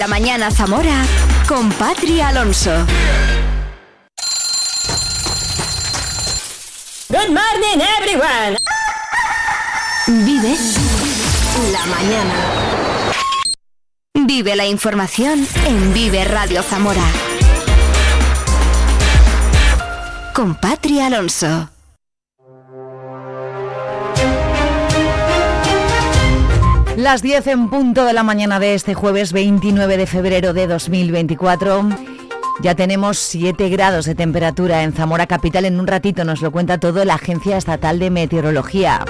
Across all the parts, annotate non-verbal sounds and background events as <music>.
La mañana Zamora con Patri Alonso. Good morning everyone. Vive la mañana. Vive la información en Vive Radio Zamora. Con Patri Alonso. Las 10 en punto de la mañana de este jueves 29 de febrero de 2024. Ya tenemos 7 grados de temperatura en Zamora Capital. En un ratito nos lo cuenta todo la Agencia Estatal de Meteorología.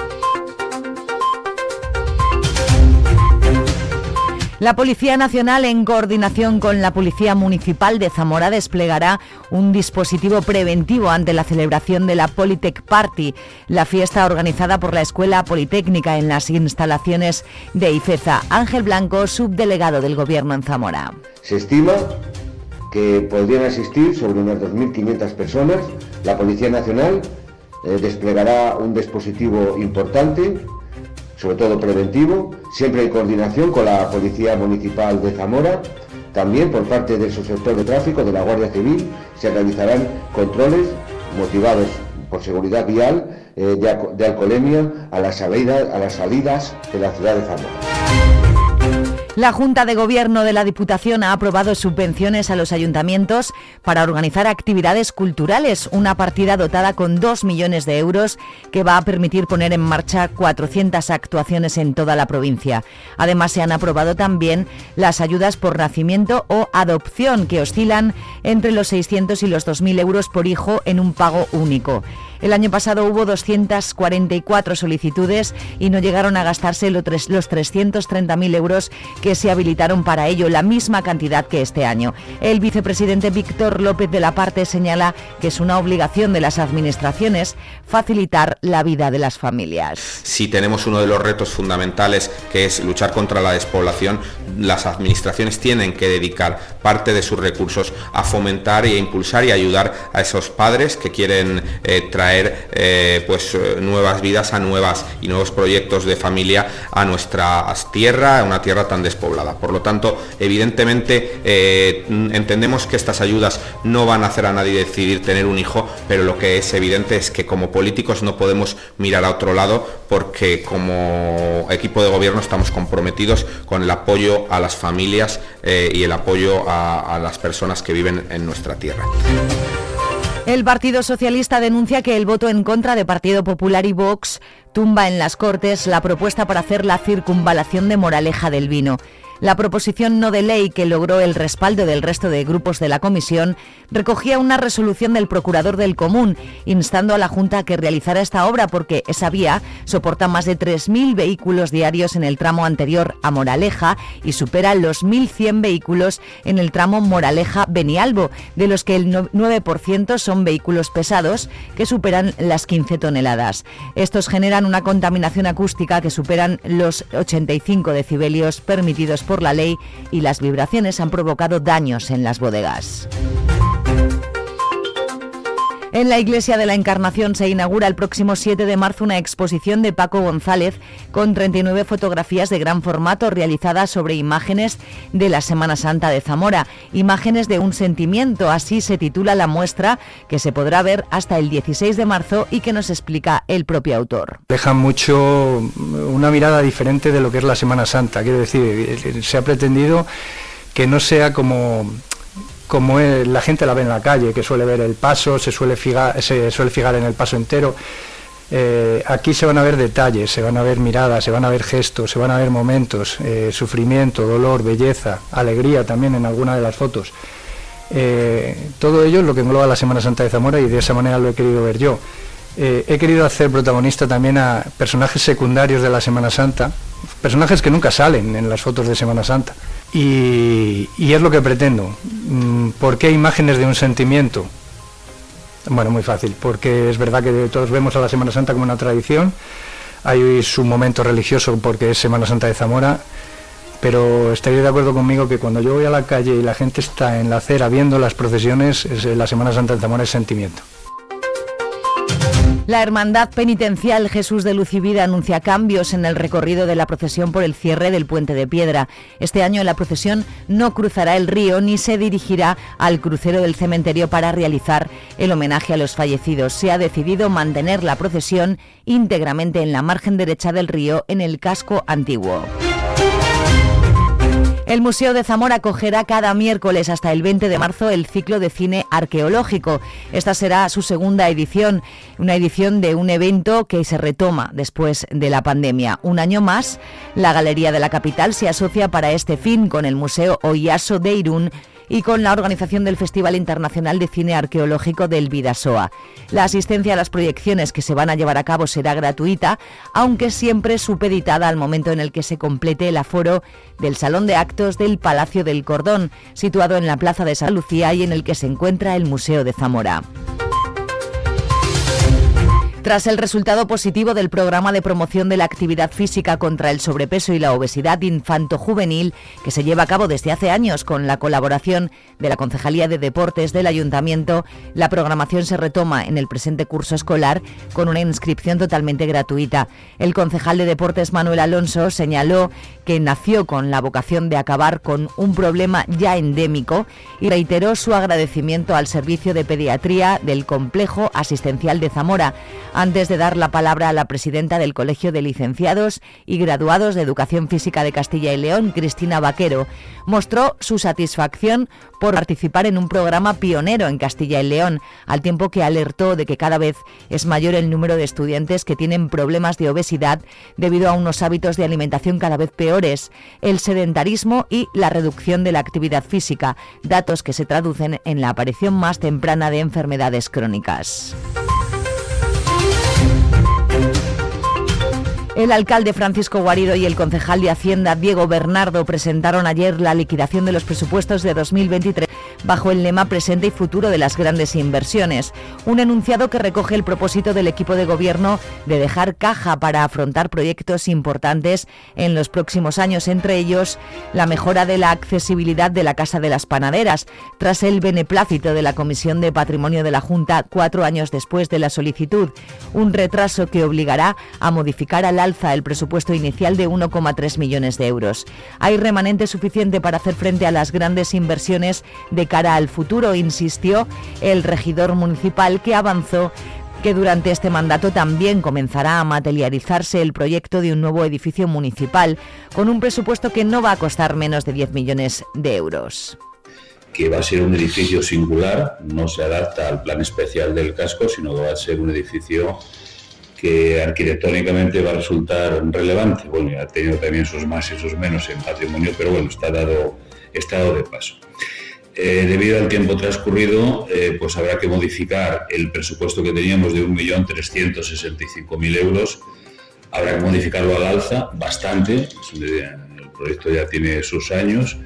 La Policía Nacional, en coordinación con la Policía Municipal de Zamora, desplegará un dispositivo preventivo ante la celebración de la Polytech Party, la fiesta organizada por la Escuela Politécnica en las instalaciones de IFEZA. Ángel Blanco, subdelegado del Gobierno en Zamora. Se estima que podrían asistir sobre unas 2.500 personas. La Policía Nacional eh, desplegará un dispositivo importante sobre todo preventivo, siempre en coordinación con la Policía Municipal de Zamora. También por parte del subsector de tráfico de la Guardia Civil se realizarán controles motivados por seguridad vial eh, de, alcoholemia a las salidas de la ciudad de Zamora. La Junta de Gobierno de la Diputación ha aprobado subvenciones a los ayuntamientos para organizar actividades culturales, una partida dotada con 2 millones de euros que va a permitir poner en marcha 400 actuaciones en toda la provincia. Además, se han aprobado también las ayudas por nacimiento o adopción, que oscilan entre los 600 y los 2.000 euros por hijo en un pago único. El año pasado hubo 244 solicitudes y no llegaron a gastarse los 330.000 euros que se habilitaron para ello, la misma cantidad que este año. El vicepresidente Víctor López de la Parte señala que es una obligación de las administraciones facilitar la vida de las familias. Si tenemos uno de los retos fundamentales que es luchar contra la despoblación, las administraciones tienen que dedicar parte de sus recursos a fomentar e impulsar y ayudar a esos padres que quieren eh, traer eh, pues eh, nuevas vidas a nuevas y nuevos proyectos de familia a nuestra tierra, una tierra tan despoblada. Por lo tanto, evidentemente entendemos que estas ayudas no van a hacer a nadie decidir tener un hijo, pero lo que es evidente es que como políticos no podemos mirar a otro lado porque como equipo de gobierno estamos comprometidos con el apoyo a las familias y el apoyo a las personas que viven en nuestra tierra. El Partido Socialista denuncia que el voto en contra de Partido Popular y Vox tumba en las Cortes la propuesta para hacer la circunvalación de Moraleja del Vino. La proposición no de ley que logró el respaldo del resto de grupos de la comisión recogía una resolución del procurador del común instando a la Junta a que realizara esta obra porque esa vía soporta más de 3.000 vehículos diarios en el tramo anterior a Moraleja y supera los 1.100 vehículos en el tramo Moraleja-Benialbo, de los que el 9% son vehículos pesados que superan las 15 toneladas. Estos generan una contaminación acústica que superan los 85 decibelios permitidos por la ley y las vibraciones han provocado daños en las bodegas. En la Iglesia de la Encarnación se inaugura el próximo 7 de marzo una exposición de Paco González con 39 fotografías de gran formato realizadas sobre imágenes de la Semana Santa de Zamora. Imágenes de un sentimiento, así se titula la muestra que se podrá ver hasta el 16 de marzo y que nos explica el propio autor. Deja mucho una mirada diferente de lo que es la Semana Santa. Quiero decir, se ha pretendido que no sea como como la gente la ve en la calle, que suele ver el paso, se suele fijar, se suele fijar en el paso entero. Eh, aquí se van a ver detalles, se van a ver miradas, se van a ver gestos, se van a ver momentos, eh, sufrimiento, dolor, belleza, alegría también en alguna de las fotos. Eh, todo ello es lo que engloba la Semana Santa de Zamora y de esa manera lo he querido ver yo. he querido hacer protagonista también a personajes secundarios de la Semana Santa, personajes que nunca salen en las fotos de Semana Santa. Y, es lo que pretendo. Mm, ¿Por qué imágenes de un sentimiento? Bueno, muy fácil, porque es verdad que todos vemos a la Semana Santa como una tradición, hay su momento religioso porque es Semana Santa de Zamora, pero estaría de acuerdo conmigo que cuando yo voy a la calle y la gente está en la acera viendo las procesiones, la Semana Santa de Zamora es sentimiento. La Hermandad Penitencial Jesús de Luz anuncia cambios en el recorrido de la procesión por el cierre del Puente de Piedra. Este año la procesión no cruzará el río ni se dirigirá al crucero del cementerio para realizar el homenaje a los fallecidos. Se ha decidido mantener la procesión íntegramente en la margen derecha del río en el casco antiguo. El Museo de Zamora acogerá cada miércoles hasta el 20 de marzo el ciclo de cine arqueológico. Esta será su segunda edición, una edición de un evento que se retoma después de la pandemia. Un año más, la Galería de la Capital se asocia para este fin con el Museo Oyaso de Irún y con la organización del Festival Internacional de Cine Arqueológico del Vidasoa. La asistencia a las proyecciones que se van a llevar a cabo será gratuita, aunque siempre supeditada al momento en el que se complete el aforo del Salón de Actos del Palacio del Cordón, situado en la Plaza de San Lucía y en el que se encuentra el Museo de Zamora. Tras el resultado positivo del programa de promoción de la actividad física contra el sobrepeso y la obesidad infanto-juvenil, que se lleva a cabo desde hace años con la colaboración de la Concejalía de Deportes del Ayuntamiento, la programación se retoma en el presente curso escolar con una inscripción totalmente gratuita. El concejal de Deportes Manuel Alonso señaló que nació con la vocación de acabar con un problema ya endémico y reiteró su agradecimiento al servicio de pediatría del complejo asistencial de Zamora antes de dar la palabra a la presidenta del Colegio de Licenciados y Graduados de Educación Física de Castilla y León, Cristina Vaquero, mostró su satisfacción por participar en un programa pionero en Castilla y León, al tiempo que alertó de que cada vez es mayor el número de estudiantes que tienen problemas de obesidad debido a unos hábitos de alimentación cada vez peores, el sedentarismo y la reducción de la actividad física, datos que se traducen en la aparición más temprana de enfermedades crónicas. El alcalde Francisco Guarido y el concejal de Hacienda Diego Bernardo presentaron ayer la liquidación de los presupuestos de 2023 bajo el lema presente y futuro de las grandes inversiones. Un enunciado que recoge el propósito del equipo de gobierno de dejar caja para afrontar proyectos importantes en los próximos años, entre ellos la mejora de la accesibilidad de la Casa de las Panaderas, tras el beneplácito de la Comisión de Patrimonio de la Junta cuatro años después de la solicitud, un retraso que obligará a modificar al alza el presupuesto inicial de 1,3 millones de euros. Hay remanente suficiente para hacer frente a las grandes inversiones de cara al futuro, insistió el regidor municipal que avanzó que durante este mandato también comenzará a materializarse el proyecto de un nuevo edificio municipal, con un presupuesto que no va a costar menos de 10 millones de euros que va a ser un edificio singular, no se adapta al plan especial del casco, sino va a ser un edificio que arquitectónicamente va a resultar relevante. Bueno, ha tenido también sus más y sus menos en patrimonio, pero bueno, está dado, está dado de paso. Eh, debido al tiempo transcurrido, eh, pues habrá que modificar el presupuesto que teníamos de 1.365.000 euros. Habrá que modificarlo al alza bastante. El proyecto ya tiene sus años.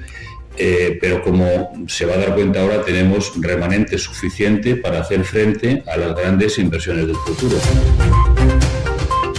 Eh, pero como se va a dar cuenta ahora, tenemos remanente suficiente para hacer frente a las grandes inversiones del futuro.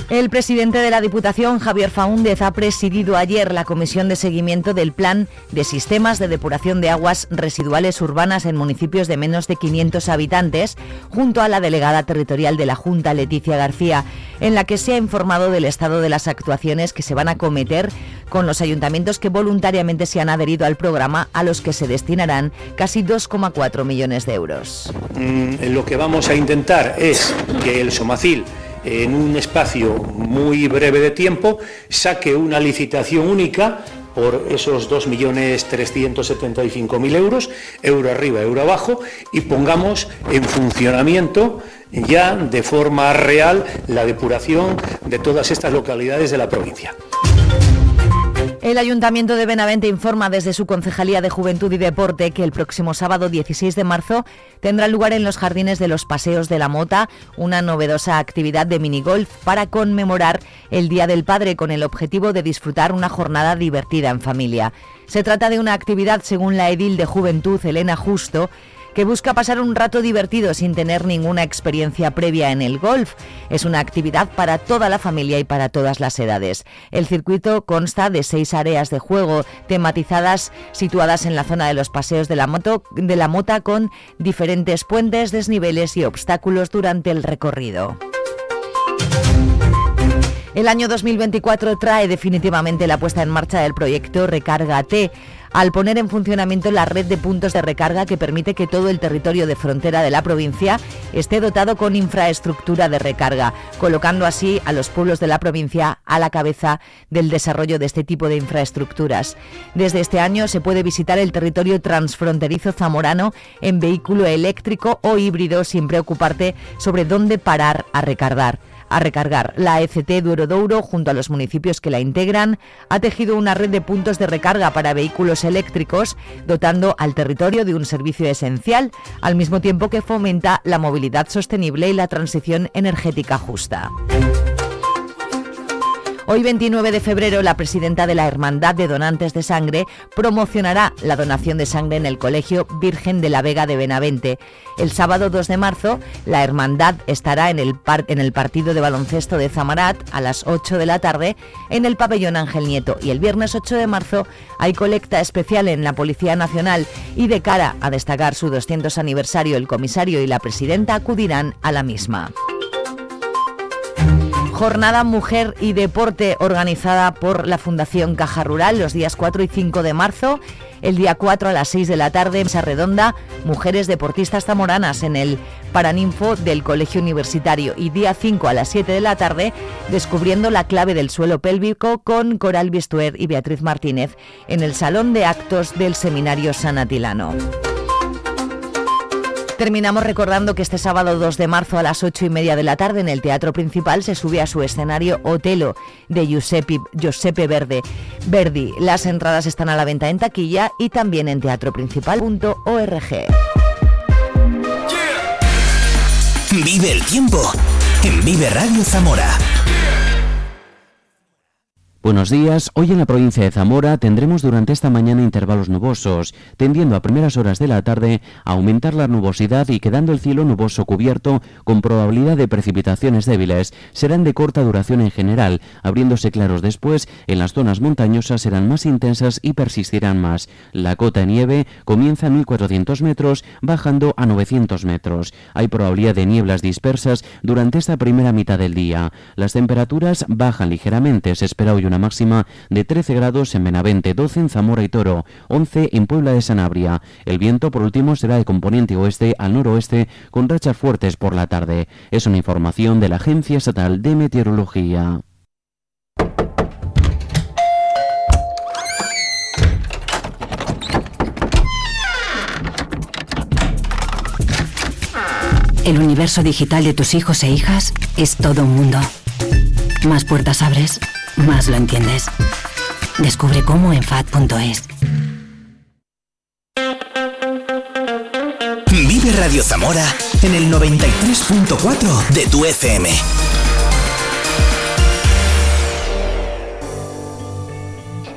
El presidente de la Diputación, Javier Faúndez, ha presidido ayer la comisión de seguimiento del Plan de Sistemas de Depuración de Aguas Residuales Urbanas en municipios de menos de 500 habitantes, junto a la delegada territorial de la Junta, Leticia García, en la que se ha informado del estado de las actuaciones que se van a cometer con los ayuntamientos que voluntariamente se han adherido al programa, a los que se destinarán casi 2,4 millones de euros. Mm, lo que vamos a intentar es que el Somacil en un espacio muy breve de tiempo, saque una licitación única por esos 2.375.000 euros, euro arriba, euro abajo, y pongamos en funcionamiento ya de forma real la depuración de todas estas localidades de la provincia. El Ayuntamiento de Benavente informa desde su Concejalía de Juventud y Deporte que el próximo sábado 16 de marzo tendrá lugar en los jardines de los Paseos de la Mota una novedosa actividad de minigolf para conmemorar el Día del Padre con el objetivo de disfrutar una jornada divertida en familia. Se trata de una actividad, según la edil de Juventud Elena Justo, que busca pasar un rato divertido sin tener ninguna experiencia previa en el golf. Es una actividad para toda la familia y para todas las edades. El circuito consta de seis áreas de juego tematizadas situadas en la zona de los paseos de la, moto, de la mota con diferentes puentes, desniveles y obstáculos durante el recorrido. El año 2024 trae definitivamente la puesta en marcha del proyecto Recarga T al poner en funcionamiento la red de puntos de recarga que permite que todo el territorio de frontera de la provincia esté dotado con infraestructura de recarga, colocando así a los pueblos de la provincia a la cabeza del desarrollo de este tipo de infraestructuras. Desde este año se puede visitar el territorio transfronterizo zamorano en vehículo eléctrico o híbrido sin preocuparte sobre dónde parar a recargar a recargar. La ECT Duero Douro, junto a los municipios que la integran, ha tejido una red de puntos de recarga para vehículos eléctricos, dotando al territorio de un servicio esencial, al mismo tiempo que fomenta la movilidad sostenible y la transición energética justa. Hoy 29 de febrero la presidenta de la Hermandad de Donantes de Sangre promocionará la donación de sangre en el Colegio Virgen de la Vega de Benavente. El sábado 2 de marzo la Hermandad estará en el, partido de baloncesto de Zamarat a las 8 de la tarde en el pabellón Ángel Nieto y el viernes 8 de marzo hay colecta especial en la Policía Nacional y de cara a destacar su 200 aniversario el comisario y la presidenta acudirán a la misma. Jornada Mujer y Deporte organizada por la Fundación Caja Rural los días 4 y 5 de marzo. El día 4 a las 6 de la tarde, Mesa Redonda, Mujeres Deportistas Zamoranas en el Paraninfo del Colegio Universitario. Y día 5 a las 7 de la tarde, descubriendo la clave del suelo pélvico con Coral Bistuer y Beatriz Martínez en el Salón de Actos del Seminario San Atilano. Terminamos recordando que este sábado 2 de marzo a las 8 y media de la tarde en el Teatro Principal se sube a su escenario Otelo de Giuseppe, Giuseppe Verde. Verdi. Las entradas están a la venta en taquilla y también en teatroprincipal.org. Vive el tiempo en Vive Radio Zamora. Buenos días. Hoy en la provincia de Zamora tendremos durante esta mañana intervalos nubosos, tendiendo a primeras horas de la tarde a aumentar la nubosidad y quedando el cielo nuboso cubierto con probabilidad de precipitaciones débiles. Serán de corta duración en general, abriéndose claros después, en las zonas montañosas serán más intensas y persistirán más. La cota de nieve comienza a 1400 metros, bajando a 900 metros. Hay probabilidad de nieblas dispersas durante esta primera mitad del día. Las temperaturas bajan ligeramente, se espera hoy una máxima de 13 grados en Benavente, 12 en Zamora y Toro, 11 en Puebla de Sanabria. El viento, por último, será de componente oeste al noroeste con rachas fuertes por la tarde. Es una información de la Agencia Estatal de Meteorología. El universo digital de tus hijos e hijas es todo un mundo. Más puertas abres, más lo entiendes. Descubre cómo en FAD.es. Vive Radio Zamora en el 93.4 de tu FM.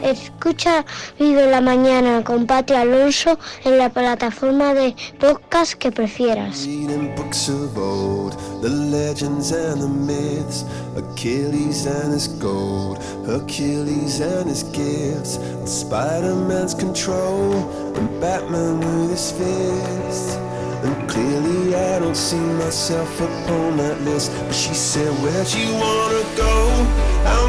Escucha Vive la Mañana con Pati Alonso en la plataforma de podcast que prefieras. The legends and the myths, Achilles and his gold, Achilles and his gifts, Spider-Man's control, and Batman with his fists. And clearly I don't see myself upon that list But she said, where'd you wanna go? How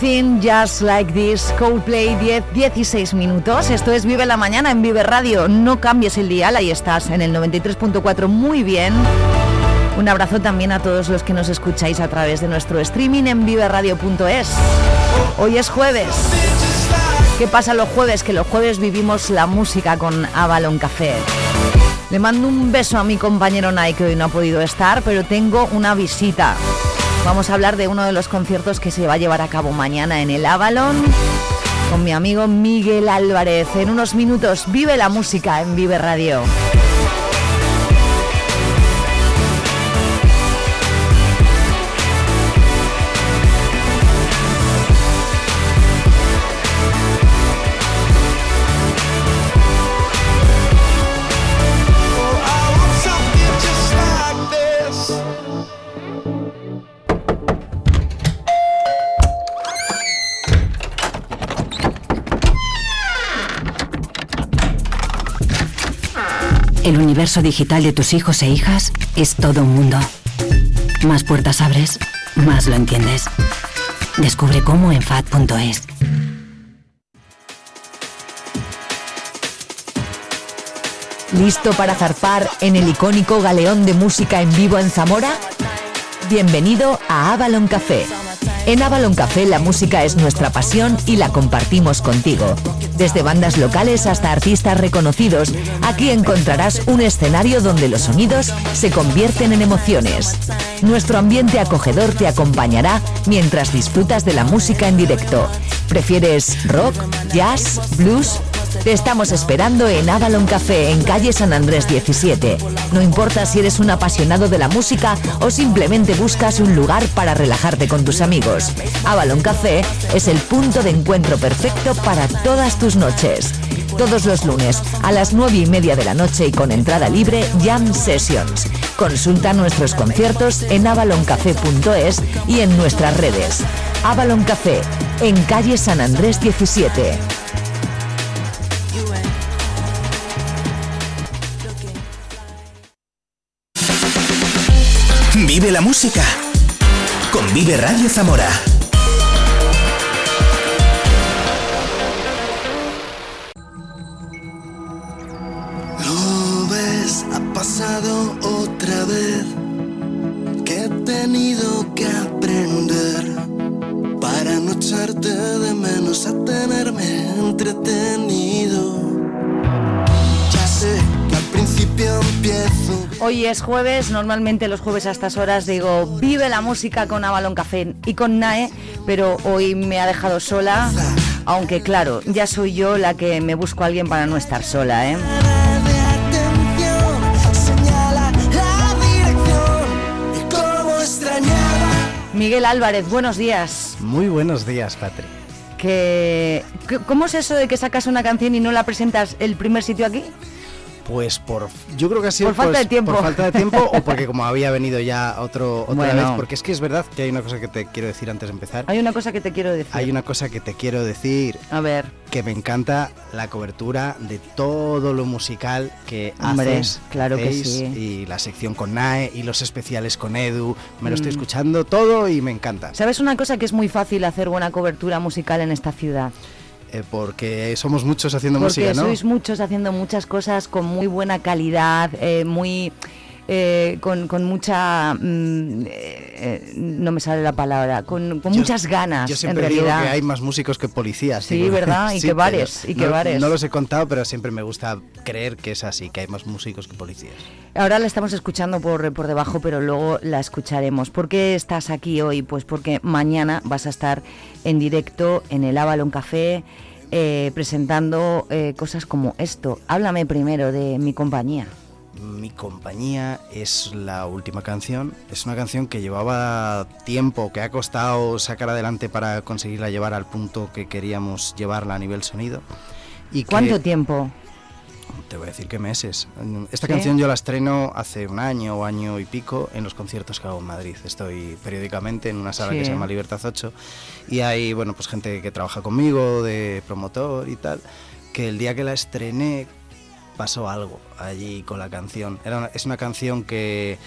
Just Like This, Coldplay 10, 16 minutos. Esto es Vive la Mañana en Vive Radio. No cambies el dial, ahí estás en el 93.4 muy bien. Un abrazo también a todos los que nos escucháis a través de nuestro streaming en viveradio.es. Hoy es jueves. ¿Qué pasa los jueves? Que los jueves vivimos la música con Avalon Café. Le mando un beso a mi compañero Nike hoy no ha podido estar, pero tengo una visita. Vamos a hablar de uno de los conciertos que se va a llevar a cabo mañana en el Avalon con mi amigo Miguel Álvarez. En unos minutos vive la música en Vive Radio. Universo digital de tus hijos e hijas es todo un mundo. Más puertas abres, más lo entiendes. Descubre cómo en FAD.es. ¿Listo para zarpar en el icónico galeón de música en vivo en Zamora? Bienvenido a Avalon Café. En Avalon Café la música es nuestra pasión y la compartimos contigo. Desde bandas locales hasta artistas reconocidos, aquí encontrarás un escenario donde los sonidos se convierten en emociones. Nuestro ambiente acogedor te acompañará mientras disfrutas de la música en directo. ¿Prefieres rock, jazz, blues? Te estamos esperando en Avalon Café en calle San Andrés 17. No importa si eres un apasionado de la música o simplemente buscas un lugar para relajarte con tus amigos. Avalon Café es el punto de encuentro perfecto para todas tus noches. Todos los lunes a las 9 y media de la noche y con entrada libre Jam Sessions. Consulta nuestros conciertos en avaloncafé.es y en nuestras redes. Avalon Café, en calle San Andrés 17. Vive la música con Vive Radio Zamora. Lo ves, ha pasado otra vez que he tenido que aprender para no echarte de menos a tenerme entretenido. Ya sé que al principio empiezo Hoy es jueves, normalmente los jueves a estas horas digo vive la música con Avalon Café y con Nae, pero hoy me ha dejado sola, aunque claro, ya soy yo la que me busco a alguien para no estar sola, ¿eh? Miguel Álvarez, buenos días. Muy buenos días, Patri. Que- ¿Cómo es eso de que sacas una canción y no la presentas el primer sitio aquí? Pues por, yo creo que ha sido Por falta pues, de tiempo. por falta de tiempo o porque como <laughs> había venido ya otro otra Bueno. vez, porque es que es verdad que hay una cosa que te quiero decir antes de empezar. Hay una cosa que te quiero decir. Hay una cosa que te quiero decir. A ver. Que me encanta la cobertura de todo lo musical que Hombre, haces. claro que sí. Y la sección con Nae y los especiales con Edu. Me lo estoy Mm. escuchando todo y me encanta. ¿Sabes una cosa que es muy fácil hacer buena cobertura musical en esta ciudad? Eh, porque somos muchos haciendo Porque música, ¿no? sois muchos haciendo muchas cosas con muy buena calidad, eh, muy eh, con, con mucha mm, eh, eh, no me sale la palabra, con, con Yo- muchas ganas Yo en siempre digo realidad. que hay más músicos que policías. Sí, digo. ¿verdad? Y <laughs> que bares, y que no, bares. No los he contado, pero siempre me gusta creer que es así, que hay más músicos que policías. Ahora la estamos escuchando por, por debajo, pero luego la escucharemos. ¿Por qué estás aquí hoy? Pues porque mañana vas a estar en directo en el Avalon Café eh, presentando eh, cosas como esto. Háblame primero de mi compañía. Mi compañía es la última canción. Es una canción que llevaba tiempo, que ha costado sacar adelante para conseguirla llevar al punto que queríamos llevarla a nivel sonido. Y que- ¿Cuánto tiempo? Te voy a decir que meses. Esta ¿Sí? canción yo la estreno hace un año o año y pico en los conciertos que hago en Madrid. Estoy periódicamente en una sala Sí. que se llama Libertad 8 y hay, bueno, pues gente que trabaja conmigo, de promotor y tal, que el día que la estrené pasó algo allí con la canción. Era una- es una canción que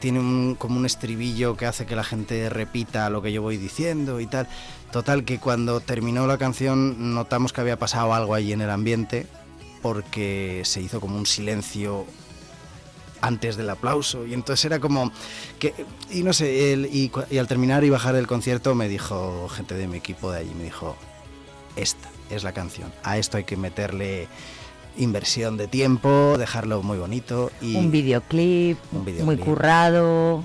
tiene un, como un estribillo que hace que la gente repita lo que yo voy diciendo y tal. Total, que cuando terminó la canción notamos que había pasado algo allí en el ambiente porque se hizo como un silencio antes del aplauso y entonces era como que y no sé el- y, y al terminar y bajar el concierto me dijo gente de mi equipo de allí me dijo esta es la canción a esto hay que meterle inversión de tiempo dejarlo muy bonito y Un videoclip, Un videoclip. muy currado.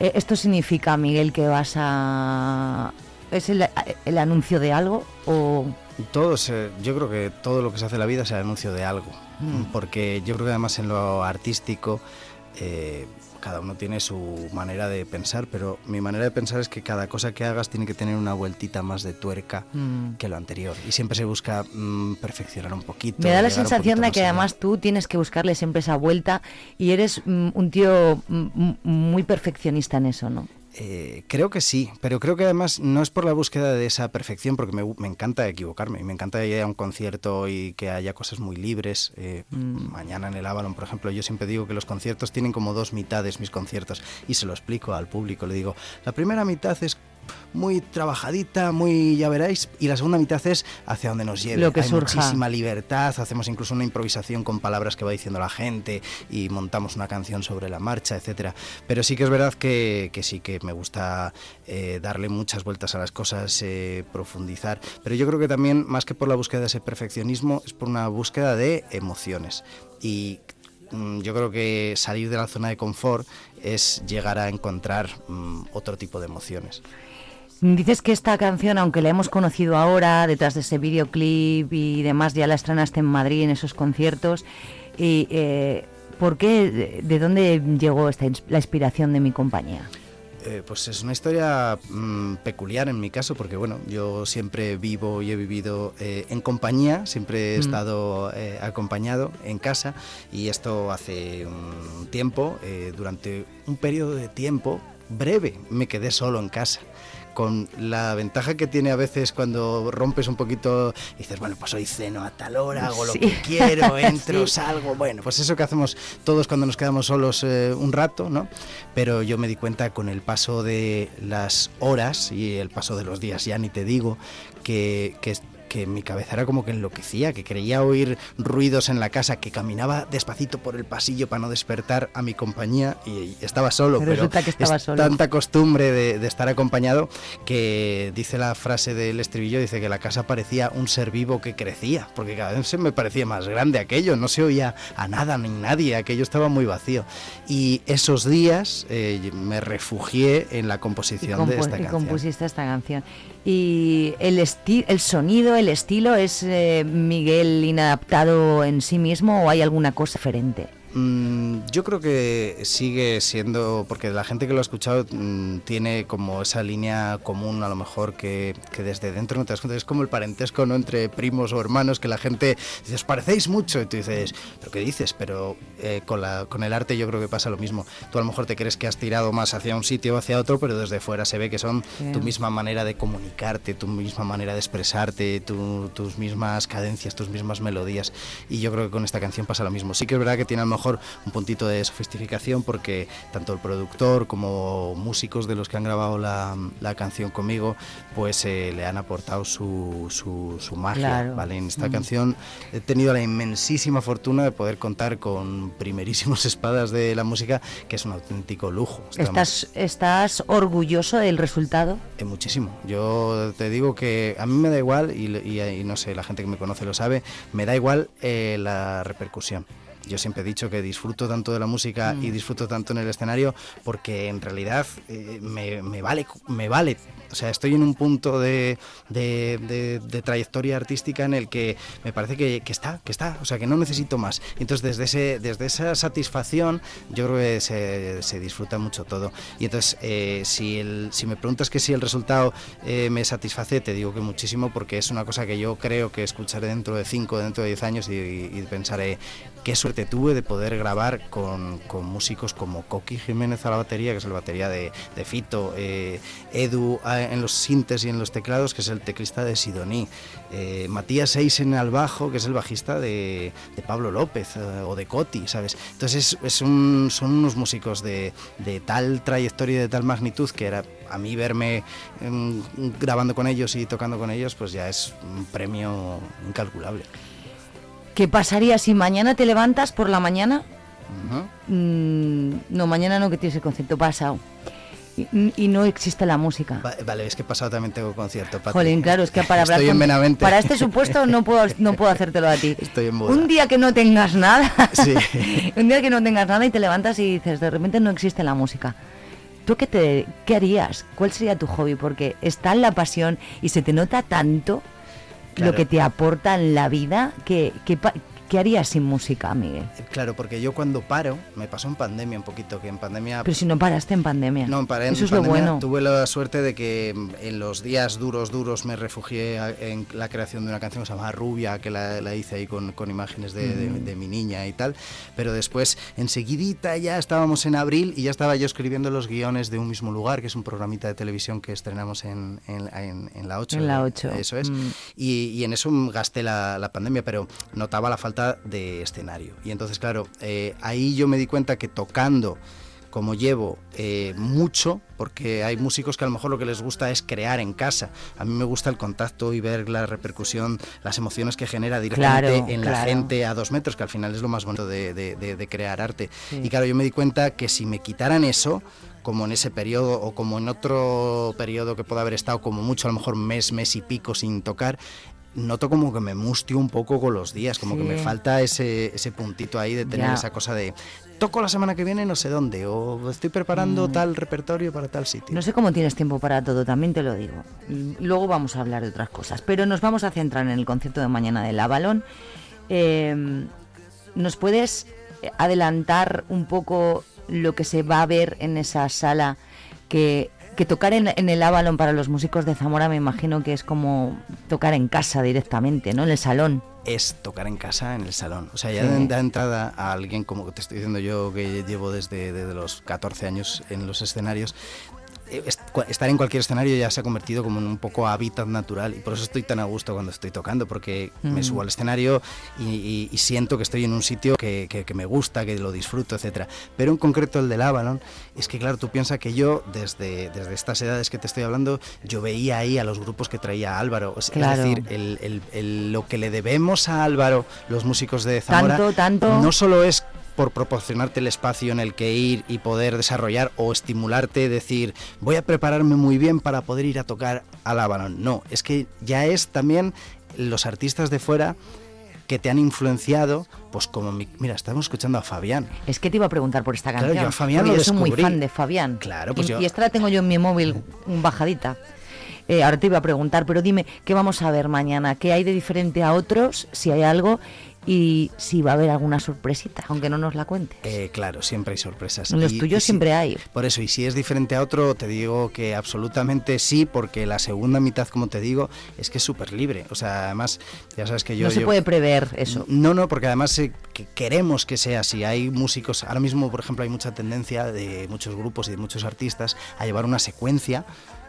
Eh, ¿Esto significa, Miguel, que vas a... ¿Es el, el anuncio de algo o...? Todo se- yo creo que todo lo que se hace en la vida es el anuncio de algo, Mm. porque yo creo que además en lo artístico eh, cada uno tiene su manera de pensar, pero mi manera de pensar es que cada cosa que hagas tiene que tener una vueltita más de tuerca Mm. que lo anterior y siempre se busca mm, perfeccionar un poquito. Me da la sensación de que allá. además tú tienes que buscarle siempre esa vuelta y eres mm, un tío mm, muy perfeccionista en eso, ¿no? Eh, creo que sí, pero creo que además no es por la búsqueda de esa perfección, porque me, me encanta equivocarme, y me encanta ir a un concierto y que haya cosas muy libres. Eh, Mm. Mañana en el Avalon, por ejemplo, yo siempre digo que los conciertos tienen como dos mitades, mis conciertos, y se lo explico al público. Le digo, la primera mitad es muy trabajadita, muy ya veréis, y la segunda mitad es hacia donde nos lleve. Lo que Hay surja. muchísima libertad, hacemos incluso una improvisación con palabras que va diciendo la gente y montamos una canción sobre la marcha, etcétera. Pero sí que es verdad que, que sí que me gusta eh, darle muchas vueltas a las cosas, eh, profundizar. Pero yo creo que también, más que por la búsqueda de ese perfeccionismo, es por una búsqueda de emociones. Y mm, yo creo que salir de la zona de confort es llegar a encontrar mm, otro tipo de emociones. Dices que esta canción, aunque la hemos conocido ahora, detrás de ese videoclip y demás, ya la estrenaste en Madrid en esos conciertos. Y, eh, ¿Por qué? ¿De- ¿De dónde llegó esta la inspiración de mi compañía? Eh, pues es una historia mm, peculiar en mi caso, porque bueno, yo siempre vivo y he vivido eh, en compañía, siempre he Mm. estado eh, acompañado en casa y esto hace un tiempo, durante un periodo de tiempo breve, me quedé solo en casa. Con la ventaja que tiene a veces cuando rompes un poquito y dices, bueno, pues hoy ceno a tal hora, hago lo que quiero, <laughs> entro, Sí. salgo. Bueno, pues eso que hacemos todos cuando nos quedamos solos eh, un rato, ¿no? Pero yo me di cuenta con el paso de las horas y el paso de los días, ya ni te digo, que, que, que mi cabeza era como que enloquecía, que creía oír ruidos en la casa, que caminaba despacito por el pasillo para no despertar a mi compañía y, estaba solo. Pero Pero, resulta que estaba es solo. tanta costumbre de, de estar acompañado que dice la frase del estribillo, dice que la casa parecía un ser vivo que crecía, porque cada vez se me parecía más grande aquello, no se oía a nada ni nadie, aquello estaba muy vacío. Y esos días eh, me refugié en la composición de esta y canción. compusiste esta canción. Y el, el sonido, el estilo, ¿es eh, Miguel inadaptado en sí mismo o hay alguna cosa diferente? Mm, yo creo que sigue siendo, porque la gente que lo ha escuchado mm, tiene como esa línea común a lo mejor que, que desde dentro no te das cuenta, es como el parentesco ¿no? entre primos o hermanos que la gente dice, os parecéis mucho y tú dices, pero ¿qué dices? Pero eh, con, la, con el arte yo creo que pasa lo mismo. Tú a lo mejor te crees que has tirado más hacia un sitio o hacia otro, pero desde fuera se ve que son Sí. tu misma manera de comunicarte, tu misma manera de expresarte, tu- tus mismas cadencias, tus mismas melodías. Y yo creo que con esta canción pasa lo mismo. Sí que es verdad que tiene a lo mejor un puntito de sofisticación porque tanto el productor como músicos de los que han grabado la, la canción conmigo, pues eh, le han aportado su, su, su magia. Claro. ¿vale? En esta Mm. canción he tenido la inmensísima fortuna de poder contar con primerísimos <laughs> espadas de la música, que es un auténtico lujo. Estamos- ¿Estás, ¿Estás orgulloso del resultado? eh, muchísimo. Yo te digo que a mí me da igual, y, y- y no sé, la gente que me conoce lo sabe, me da igual eh, la repercusión. Yo siempre he dicho que disfruto tanto de la música Mm. y disfruto tanto en el escenario porque en realidad eh, me, me vale, me vale. O sea, estoy en un punto de, de- de- de trayectoria artística en el que me parece que, que está, que está, o sea, que no necesito más. Entonces, desde, ese, desde esa satisfacción, yo creo que se, se disfruta mucho todo. Y entonces, eh, si, el, si me preguntas que si el resultado eh, me satisface, te digo que muchísimo, porque es una cosa que yo creo que escucharé dentro de 5, dentro de 10 años y, y pensaré qué suerte tuve de poder grabar con, con músicos como Coqui Jiménez a la batería, que es la batería de, Fito, eh, Edu a- en los sintes y en los teclados, que es el teclista de Sidoní, eh, Matías Eisen al bajo, que es el bajista de, Pablo López eh, o de Coti, ¿sabes? Entonces es, es un- son unos músicos de, de tal trayectoria y de tal magnitud que era a mí verme em, grabando con ellos y tocando con ellos, pues ya es un premio incalculable. ¿Qué pasaría si mañana te levantas por la mañana? Ujú. Mm, no, mañana no, que tienes el concierto pasado. Y, y no existe la música. Va- Vale, es que pasado también tengo concierto. Patri. Jolín, claro, es que para hablar Estoy en con- Benavente. para este supuesto no puedo no puedo hacértelo a ti. <laughs> Estoy en boda. Un día que no tengas nada, <laughs> Sí. <laughs> un día que no tengas nada y te levantas y dices, de repente no existe la música. ¿Tú qué, te, qué harías? ¿Cuál sería tu hobby? Porque está en la pasión y se te nota tanto Claro. lo que te aporta en la vida que, ¿qué harías sin música, Miguel? Claro, porque yo cuando paro, me pasó en pandemia un poquito, que en pandemia... Pero si no paraste en pandemia. No, paré en Eso es lo bueno. Tuve la suerte de que mm, en los días duros, duros, me refugié a- en la creación de una canción que se llama Rubia, que la, la hice ahí con, con imágenes de, de- Mm. de mi niña y tal. Pero después, enseguidita, ya estábamos en abril y ya estaba yo escribiendo los guiones de Un mismo lugar, que es un programita de televisión que estrenamos en, en- en- en la 8. En la 8. Eso es. Mm. Y, y en eso gasté la, la pandemia, pero notaba la falta de escenario. Y entonces, claro, eh, ahí yo me di cuenta que tocando, como llevo eh, mucho, porque hay músicos que a lo mejor lo que les gusta es crear en casa. A mí me gusta el contacto y ver la repercusión, las emociones que genera directamente Claro, en la gente a dos metros, que al final es lo más bonito de, de- de- de crear arte. Sí. Y claro, yo me di cuenta que si me quitaran eso, como en ese periodo o como en otro periodo que pueda haber estado como mucho, a lo mejor mes, mes y pico sin tocar, noto como que me mustio un poco con los días, como que me falta ese, ese puntito ahí de tener Ya. esa cosa de toco la semana que viene no sé dónde o estoy preparando tal repertorio para tal sitio. Mm. No sé cómo tienes tiempo para todo, también te lo digo. Luego vamos a hablar de otras cosas, pero nos vamos a centrar en el concierto de mañana de La Balón. Eh, ¿Nos puedes adelantar un poco lo que se va a ver en esa sala? Que, que tocar en, en el Avalon para los músicos de Zamora me imagino que es como tocar en casa directamente, ¿no? En el salón. es tocar en casa, en el salón. O sea, ya Sí. de entrada a alguien como te estoy diciendo yo, que llevo desde, desde los 14 años en los escenarios, estar en cualquier escenario ya se ha convertido como en un poco hábitat natural y por eso estoy tan a gusto cuando estoy tocando, porque me Mm. subo al escenario y, y- y siento que estoy en un sitio que, que- que me gusta, que lo disfruto, etcétera. Pero en concreto el del Avalon, es que claro, tú piensas que yo desde, desde estas edades que te estoy hablando, yo veía ahí a los grupos que traía Álvaro. Es, Claro. decir, el- el- el- lo que le debemos a Álvaro, los músicos de Zamora, Tanto, tanto. no solo es por proporcionarte el espacio en el que ir y poder desarrollar o estimularte, decir, voy a prepararme muy bien para poder ir a tocar al Avalon. No, es que ya es también los artistas de fuera que te han influenciado, pues como, mi- mira, estamos escuchando a Fabián. Es que te iba a preguntar por esta Claro, canción. yo a Fabián lo yo soy muy fan de Fabián. Claro, pues y, yo- y esta la tengo yo en mi móvil bajadita. Eh, ahora te iba a preguntar, pero dime, ¿qué vamos a ver mañana? ¿Qué hay de diferente a otros? Si hay algo y si va a haber alguna sorpresita, aunque no nos la cuente. Eh, claro, siempre hay sorpresas. En los Y- tuyos y si- siempre hay. Por eso, y si es diferente a otro, te digo que absolutamente sí, porque la segunda mitad, como te digo, es que es súper libre. O sea, además, ya sabes que yo... no se yo- puede prever eso. No, no, porque además eh, que queremos que sea así. Hay músicos, ahora mismo, por ejemplo, hay mucha tendencia de muchos grupos y de muchos artistas a llevar una secuencia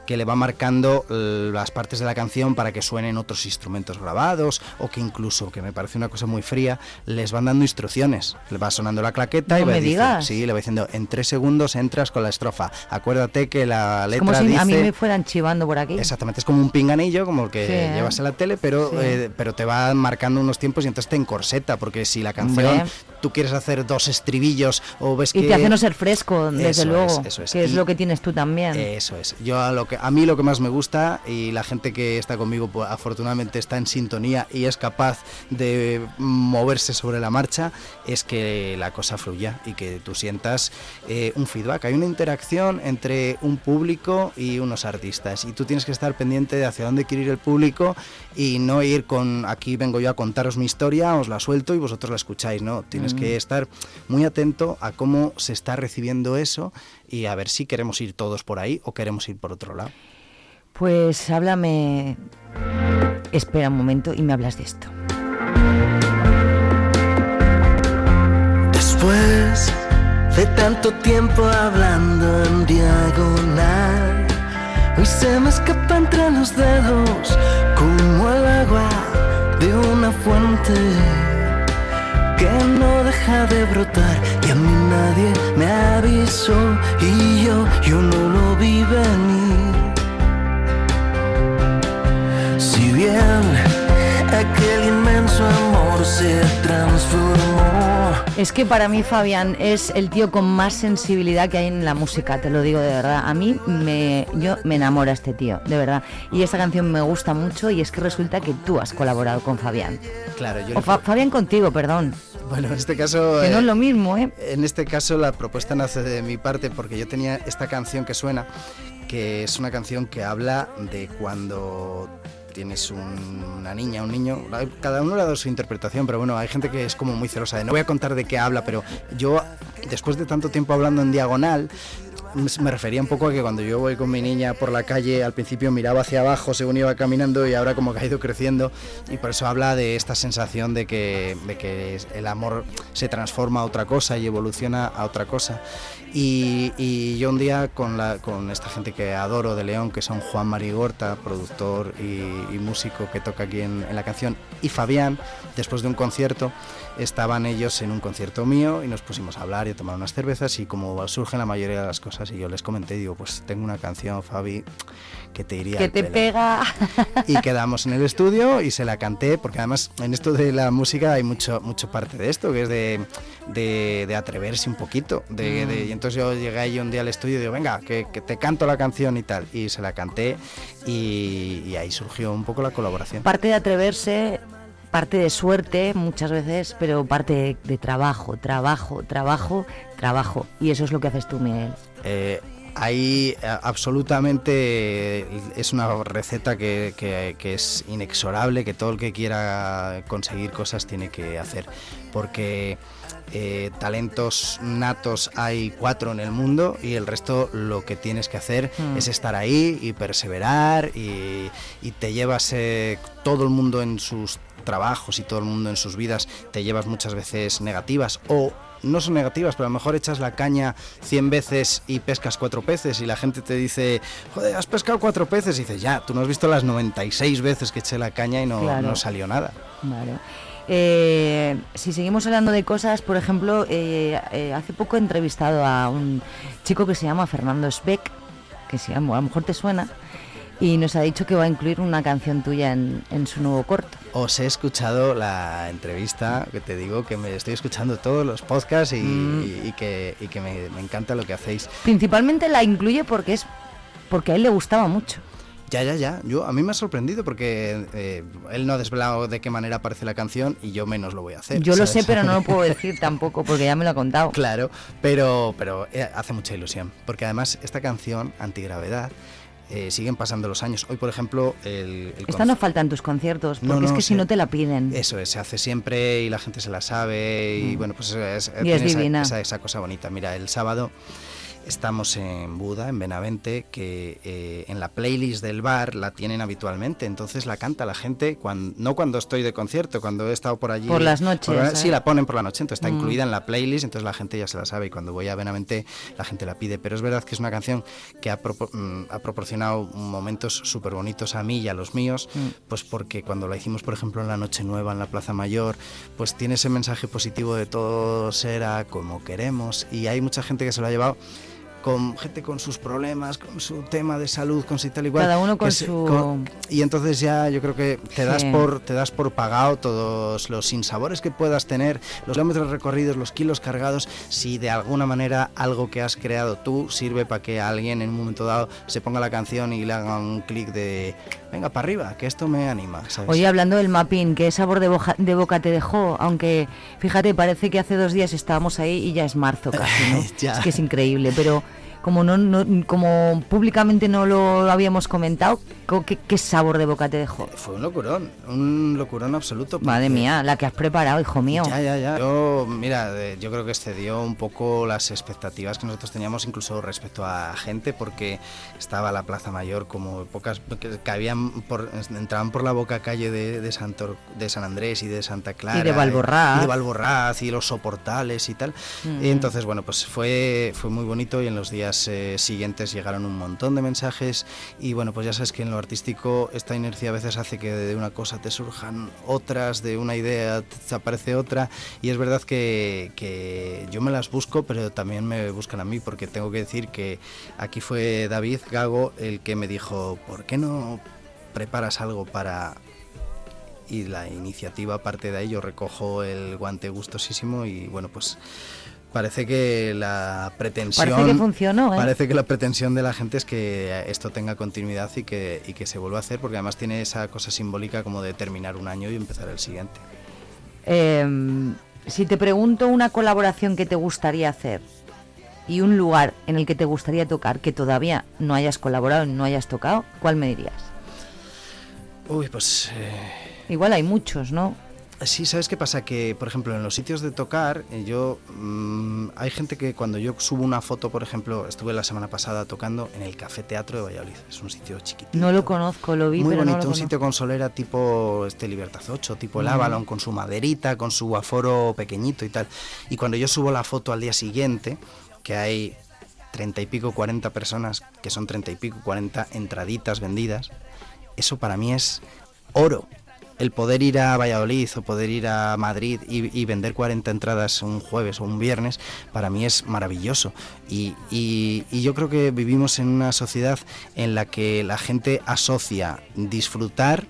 que le va marcando eh, las partes de la canción para que suenen otros instrumentos grabados o que incluso, que me parece una cosa muy fría, les van dando instrucciones. Le va sonando la claqueta No y va me digas. sí, le va diciendo, en tres segundos entras con la estrofa. Acuérdate que la Es letra como si dice... a mí me fueran chivando por aquí. Exactamente, es como un pinganillo, como el que Sí, ¿eh? llevas en la tele, pero, Sí. eh, pero te va marcando unos tiempos y entonces te encorseta, porque si la canción tú quieres hacer dos estribillos o ves Y que... te hace no ser fresco, desde Eso luego, es, eso es. que es Y- lo que tienes tú también. Eso es. Yo a lo que, que a mí lo que más me gusta y la gente que está conmigo pues, afortunadamente está en sintonía y es capaz de moverse sobre la marcha es que la cosa fluya y que tú sientas eh, un feedback. Hay una interacción entre un público y unos artistas y tú tienes que estar pendiente de hacia dónde quiere ir el público y no ir con aquí vengo yo a contaros mi historia, os la suelto y vosotros la escucháis, ¿no? Tienes Mm. que estar muy atento a cómo se está recibiendo eso y a ver si queremos ir todos por ahí o queremos ir por otro lado. Pues háblame. Espera un momento y me hablas de esto. Después de tanto tiempo hablando en diagonal, hoy se me escapa entre los dedos como el agua de una fuente que no deja de brotar y a mí nadie me avisó y yo, yo no lo vi venir. Si bien aquel inmenso amor se transformó Es que para mí Fabián es el tío con más sensibilidad que hay en la música, te lo digo de verdad. A mí me, yo me enamora este tío, de verdad. Y esta canción me gusta mucho y es que resulta que tú has colaborado con Fabián. Claro, yo O Fa- Fabián contigo, perdón. Bueno, en este caso... Que no eh, es lo mismo, ¿eh? En este caso la propuesta nace de mi parte porque yo tenía esta canción que suena, que es una canción que habla de cuando tienes un- una niña, un niño, cada uno le ha dado su interpretación, pero bueno, hay gente que es como muy celosa de no voy a contar de qué habla, pero yo después de tanto tiempo hablando en diagonal, me refería un poco a que cuando yo voy con mi niña por la calle, al principio miraba hacia abajo según iba caminando y ahora como que ha ido creciendo y por eso habla de esta sensación de que, de que el amor se transforma a otra cosa y evoluciona a otra cosa. Y, y yo un día con, la, con esta gente que adoro de León, que son Juan Marigorta, productor y, músico que toca aquí en la canción, y Fabián, después de un concierto, estaban ellos en un concierto mío y nos pusimos a hablar y a tomar unas cervezas y como surgen la mayoría de las cosas y yo les comenté, digo, pues tengo una canción, Fabi, que te iría Que te pelo". pega. y quedamos en el estudio y se la canté porque además en esto de la música hay mucho mucho parte de esto que es de, de, de atreverse un poquito de, Mm. de- y entonces yo llegué ahí un día al estudio y digo venga que, que te canto la canción y tal y se la canté y, y ahí surgió un poco la colaboración Parte de atreverse, parte de suerte muchas veces, pero parte de, de trabajo, trabajo, trabajo, trabajo. Y eso es lo que haces tú, Miguel. Eh, ahí eh, absolutamente es una receta que, que- que es inexorable, que todo el que quiera conseguir cosas tiene que hacer, porque eh, talentos natos hay cuatro en el mundo y el resto lo que tienes que hacer Mm. es estar ahí y perseverar y, y te llevas eh, todo el mundo en sus trabajos y todo el mundo en sus vidas, te llevas muchas veces negativas o no son negativas, pero a lo mejor echas la caña 100 veces y pescas cuatro peces y la gente te dice, joder, has pescado cuatro peces y dices, ya, tú no has visto las 96 veces que eché la caña y no, Claro. no salió nada. Claro. Eh, si seguimos hablando de cosas, por ejemplo, eh, eh, hace poco he entrevistado a un chico que se llama Fernando Speck, que se llama, a lo mejor te suena, y nos ha dicho que va a incluir una canción tuya en, en su nuevo corto. Os he escuchado la entrevista, que te digo que me estoy escuchando todos los podcasts y, Mm. y- y que, y que me, me encanta lo que hacéis. Principalmente la incluye porque es porque a él le gustaba mucho. Ya, ya, ya. Yo, a mí me ha sorprendido porque eh, él no ha desvelado de qué manera aparece la canción y yo menos lo voy a hacer. Yo lo ¿sabes? sé, pero no lo puedo <laughs> decir tampoco porque ya me lo ha contado. Claro, pero, pero eh, hace mucha ilusión. Porque además esta canción, Antigravedad, eh, siguen pasando los años. Hoy, por ejemplo, el... el Esta no falta en tus conciertos, porque No, es que si no te la piden. Eso es, se hace siempre y la gente se la sabe y Mm. bueno, pues es, Y es. Esa, esa cosa bonita. Mira, el sábado estamos en Buda, en Benavente, que eh, en la playlist del bar la tienen habitualmente, entonces la canta la gente, cuando, no cuando estoy de concierto, cuando he estado por allí. Por las noches, por- sí, la ponen por la noche, entonces está Mm. incluida en la playlist, entonces la gente ya se la sabe y cuando voy a Benavente la gente la pide, pero es verdad que es una canción que ha, propo- mm, ha proporcionado momentos súper bonitos a mí y a los míos, Mm. pues porque cuando la hicimos, por ejemplo, en la Noche Nueva, en la Plaza Mayor, pues tiene ese mensaje positivo de todo será como queremos y hay mucha gente que se lo ha llevado con gente con sus problemas, con su tema de salud, con su tal igual. Cada uno con se- su- con- y entonces ya yo creo que te das Sí. por te das por pagado todos los sinsabores que puedas tener, los kilómetros recorridos, los kilos cargados, si de alguna manera algo que has creado tú sirve para que alguien en un momento dado se ponga la canción y le haga un clic de venga para arriba, que esto me anima, ¿sabes? Oye, hablando del mapping, ¿qué sabor de, boja- de boca te dejó? Aunque, fíjate, parece que hace dos días estábamos ahí y ya es marzo casi, ¿no? <laughs> Ya. Es que es increíble, pero como no, no- como públicamente no lo habíamos comentado, co- ¿qué, qué sabor de boca te dejó? Fue un locurón, un locurón absoluto. Madre mía, la que has preparado, hijo mío. Ya, ya, ya. Yo, mira, eh, yo creo que excedió un poco las expectativas que nosotros teníamos, incluso respecto a gente, porque estaba la Plaza Mayor como pocas que cabían por, entraban por la boca calle de, de, Santor- de San Andrés y de Santa Clara. Y de Valborraz. Y de Valborraz y los soportales y tal. Mm. Y entonces, bueno, pues fue, fue muy bonito y en los días eh, siguientes llegaron un montón de mensajes y bueno, pues ya sabes que en lo artístico esta inercia a veces hace que de una cosa te surjan otras, de una idea te aparece otra y es verdad que, que yo me las busco, pero también me buscan a mí porque tengo que decir que aquí fue David Gago el que me dijo, ¿por qué no preparas algo para y la iniciativa parte de ahí yo recojo el guante gustosísimo y bueno pues parece que la pretensión Parece que funcionó, ¿eh? parece que la pretensión de la gente es que esto tenga continuidad y que, y que se vuelva a hacer porque además tiene esa cosa simbólica como de terminar un año y empezar el siguiente Eh, si te pregunto una colaboración que te gustaría hacer y un lugar en el que te gustaría tocar que todavía no hayas colaborado y no hayas tocado, ¿cuál me dirías? uy pues eh, Igual hay muchos, ¿no? Sí, ¿sabes qué pasa? Que, por ejemplo, en los sitios de tocar, eh, yo. mm, hay gente que cuando yo subo una foto, por ejemplo, estuve la semana pasada tocando en el Café Teatro de Valladolid. Es un sitio chiquito. No lo conozco, lo vi, Muy pero bonito, no lo un sitio con solera tipo este Libertad 8, tipo el. Avalon, con su maderita, con su aforo pequeñito y tal. Y cuando yo subo la foto al día siguiente, que hay treinta y pico, 40 personas, que son treinta y pico, 40 entraditas vendidas, eso para mí es oro. El poder ir a Valladolid o poder ir a Madrid y, y vender 40 entradas un jueves o un viernes, para mí es maravilloso. Y, y- yo creo que vivimos en una sociedad en la que la gente asocia disfrutar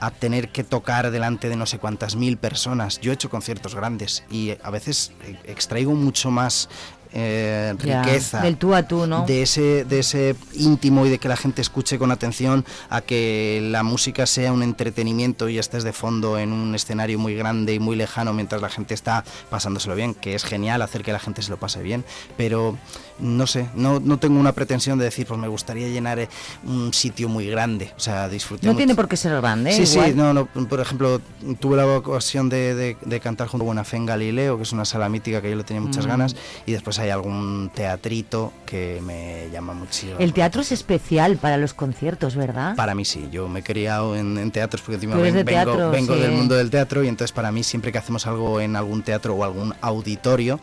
a tener que tocar delante de no sé cuántas mil personas. Yo he hecho conciertos grandes y a veces extraigo mucho más eh, Ya, riqueza del tú a tú, ¿no? de ese de ese íntimo y de que la gente escuche con atención a que la música sea un entretenimiento y estés de fondo en un escenario muy grande y muy lejano mientras la gente está pasándoselo bien que es genial hacer que la gente se lo pase bien pero no sé no, no tengo una pretensión de decir pues me gustaría llenar eh, un sitio muy grande o sea disfruté No mucho. tiene por qué ser grande, Sí, igual. sí, no, no, por ejemplo, tuve la ocasión de, de- de cantar junto a Buena Fe en Galileo, que es una sala mítica que yo le tenía muchas Mm. ganas, y después hay algún teatrito que me llama muchísimo. El teatro es especial para los conciertos, ¿verdad? Para mí sí, yo me he criado en, en teatros porque encima ven- de vengo, teatro, vengo sí. del mundo del teatro y entonces para mí siempre que hacemos algo en algún teatro o algún auditorio,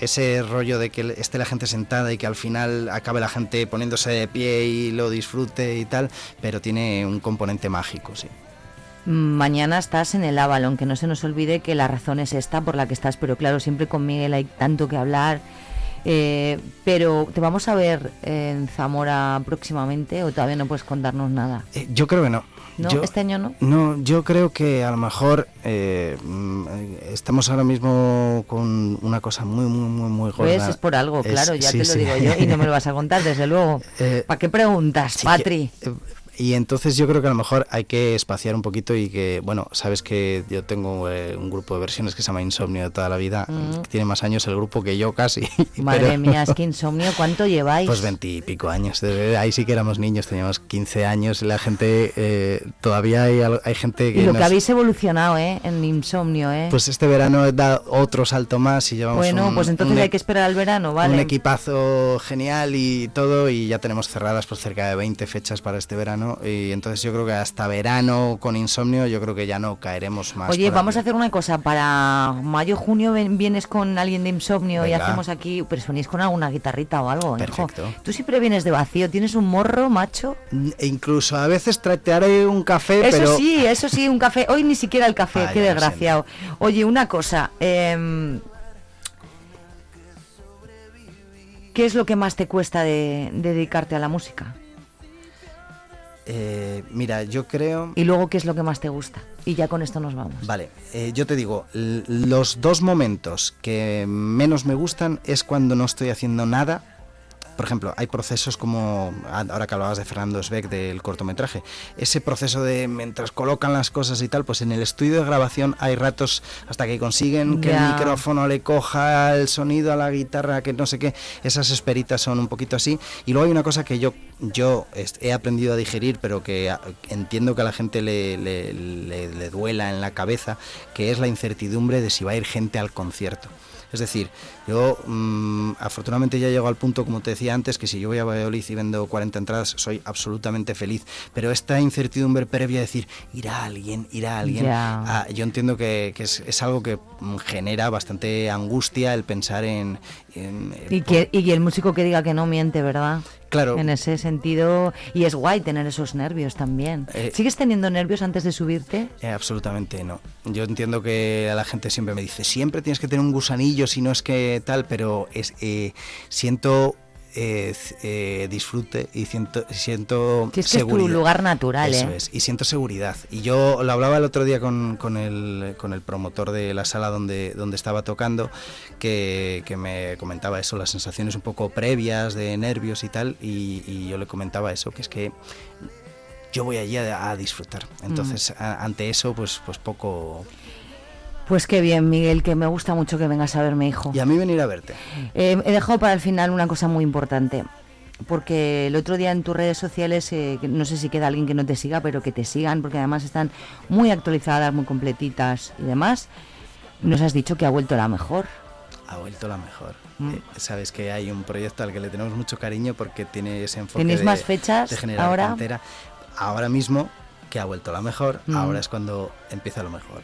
ese rollo de que esté la gente sentada y que al final acabe la gente poniéndose de pie y lo disfrute y tal, pero tiene un componente mágico, sí. Mañana estás en el Avalon, que no se nos olvide que la razón es esta por la que estás, pero claro, siempre con Miguel hay tanto que hablar. Eh, pero te vamos a ver en Zamora próximamente o todavía no puedes contarnos nada. Eh, yo creo que no. ¿No? Yo- ¿Este año no? No, yo creo que a lo mejor eh, mm, estamos ahora mismo con una cosa muy, muy, muy, muy gorda. Pues es por algo, Es- claro, ya sí, te lo sí. digo yo y no me lo vas a contar, desde luego. <laughs> Eh, ¿Para qué preguntas, sí Patri? eh, y entonces yo creo que a lo mejor hay que espaciar un poquito y que, bueno, sabes que yo tengo eh, un grupo de versiones que se llama Insomnio de toda la vida, Mm. que tiene más años el grupo que yo casi. <laughs> Madre pero- mía, es que insomnio, ¿cuánto lleváis? Pues veintipico años. Desde ahí sí que éramos niños, teníamos 15 años. y La gente, eh, todavía hay, hay gente que. y lo nos- que habéis evolucionado, ¿eh? En insomnio, ¿eh? Pues este verano da otro salto más y llevamos bueno, un, pues entonces un hay que esperar al verano, ¿vale? un equipazo genial y todo y ya tenemos cerradas pues cerca de 20 fechas para este verano y entonces yo creo que hasta verano con insomnio yo creo que ya no caeremos más. Oye, vamos a hacer una cosa. Para mayo, junio ven- vienes con alguien de insomnio y hacemos aquí. Pero sonéis con alguna guitarrita o algo, hijo. Perfecto. Tú siempre vienes de vacío. ¿Tienes un morro, macho? E incluso a veces tra- te haré un café, Eso pero sí, eso sí, un café. Hoy ni siquiera el café, Vaya, qué desgraciado. Oye, una cosa. em, ¿Qué es lo que más te cuesta de, de dedicarte a la música? Eh, mira, yo creo... Y luego, ¿qué es lo que más te gusta? Y ya con esto nos vamos. Vale, eh, yo te digo, los dos momentos que menos me gustan es cuando no estoy haciendo nada. Por ejemplo, hay procesos como, a- ahora que hablabas de Fernando Sveck del cortometraje, ese proceso de mientras colocan las cosas y tal, pues en el estudio de grabación hay ratos hasta que consiguen que el micrófono le coja el sonido a la guitarra, que no sé qué, esas esperitas son un poquito así. Y luego hay una cosa que yo, yo he aprendido a digerir, pero que a- entiendo que a la gente le, le- le- le duela en la cabeza, que es la incertidumbre de si va a ir gente al concierto. Es decir, yo mm, afortunadamente ya llego al punto, como te decía antes, que si yo voy a Valladolid y vendo 40 entradas, soy absolutamente feliz. Pero esta incertidumbre previa de decir, irá alguien, irá alguien, ah, yo entiendo que, que es, es algo que mm, genera bastante angustia el pensar en... en- Y, que, y el músico que diga que no miente, ¿verdad? Claro. En ese sentido, y es guay tener esos nervios también. Eh, ¿Sigues teniendo nervios antes de subirte? Eh, absolutamente no. Yo entiendo que la gente siempre me dice, siempre tienes que tener un gusanillo, si no es que tal, pero es eh, siento eh, eh, disfrute y siento, siento Si es que es tu seguridad. lugar natural, Eso ¿eh? es, y siento seguridad. Y yo lo hablaba el otro día con, con el, con el promotor de la sala donde, donde estaba tocando, que, que me comentaba eso, las sensaciones un poco previas de nervios y tal, y, y yo le comentaba eso, que es que yo voy allí a, a disfrutar. Mm. Entonces, a- ante eso, pues, pues poco... Pues qué bien, Miguel, que me gusta mucho que vengas a verme, hijo. Y a mí venir a verte. Eh, he dejado para el final una cosa muy importante. Porque el otro día en tus redes sociales, eh, no sé si queda alguien que no te siga, pero que te sigan, porque además están muy actualizadas, muy completitas y demás. Nos has dicho que ha vuelto la mejor. Ha vuelto la mejor. Mm. Eh, sabes que hay un proyecto al que le tenemos mucho cariño porque tiene ese enfoque ¿Tenéis de, más fechas de generar ahora? cantera. Ahora mismo, que ha vuelto la mejor, Mm. ahora es cuando empieza lo mejor.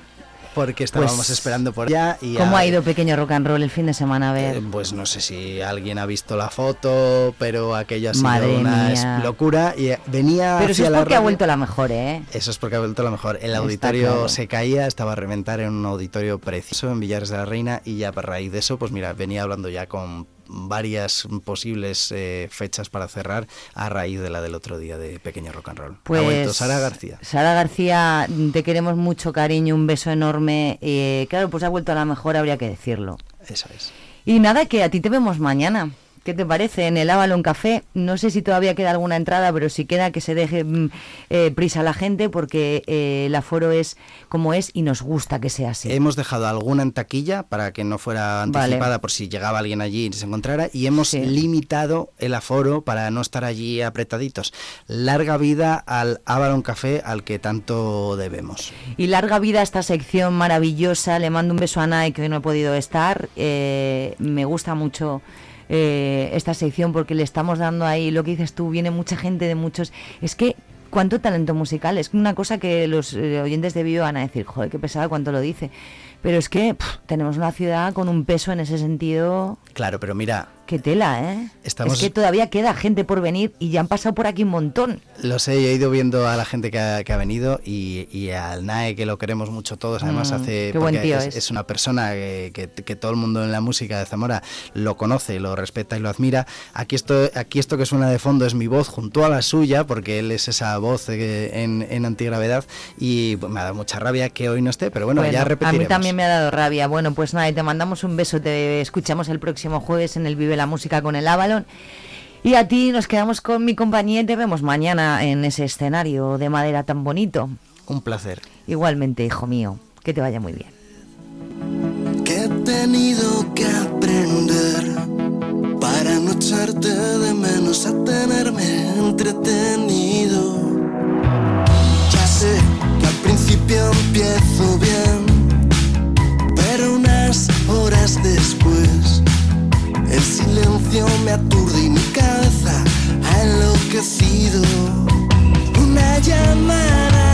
Porque estábamos Pues, esperando por allá y ¿Cómo a- ha ido Pequeño Rock and Roll el fin de semana? A ver. Eh, pues no sé si alguien ha visto la foto, pero aquello ha sido Madre una mía. locura y eh, venía pero eso es porque ha vuelto la mejor, ¿eh? Eso es porque ha vuelto la mejor. El Está auditorio claro. se caía, estaba a reventar en un auditorio precioso en Villares de la Reina y ya a raíz de eso, pues mira, venía hablando ya con varias posibles eh, fechas para cerrar a raíz de la del otro día de Pequeño Rock and Roll. Pues ha vuelto Sara García. Sara García, te queremos mucho, cariño, un beso enorme. Eh, claro, pues ha vuelto a la mejor, habría que decirlo. Eso es. Y nada, que a ti te vemos mañana. ¿Qué te parece? En el Avalon Café. No sé si todavía queda alguna entrada, pero si queda que se deje mm, eh, prisa la gente porque eh, el aforo es como es y nos gusta que sea así. Hemos dejado alguna en taquilla para que no fuera Vale. anticipada por si llegaba alguien allí y se encontrara y hemos limitado el aforo para no estar allí apretaditos. Larga vida al Avalon Café al que tanto debemos. Y larga vida a esta sección maravillosa. Le mando un beso a Nai, que hoy no he podido estar. Eh, me gusta mucho eh, esta sección porque le estamos dando ahí lo que dices tú. Viene mucha gente de muchos. Es que. ¿Cuánto talento musical? Es una cosa que los eh, oyentes de Vivo van a decir, joder, qué pesada cuánto lo dice. Pero es que pff, tenemos una ciudad con un peso en ese sentido. Claro, pero mira, Qué tela, ¿eh? Estamos- Es que todavía queda gente por venir y ya han pasado por aquí un montón. Lo sé, he ido viendo a la gente que ha, que ha venido y, y al NAE, que lo queremos mucho todos. Además, Mm, hace. qué buen tío es, es. es una persona que, que- que todo el mundo en la música de Zamora lo conoce, lo respeta y lo admira. Aquí esto, aquí esto que suena de fondo es mi voz junto a la suya, porque él es esa voz eh, en, en antigravedad. Y pues, me ha dado mucha rabia que hoy no esté, pero bueno, ya a repetiremos. mí también me ha dado rabia. Bueno, pues nada, y te mandamos un beso. Te escuchamos el próximo jueves en el Vive la Música con el Avalon. Y a ti nos quedamos con mi compañía y te vemos mañana en ese escenario de madera tan bonito. Un placer. Igualmente, hijo mío. Que te vaya muy bien. que he tenido que aprender para no echarte de menos a tenerme entretenido. Ya sé que al principio empiezo bien, horas después el silencio me aturde y mi cabeza ha enloquecido. Una llamada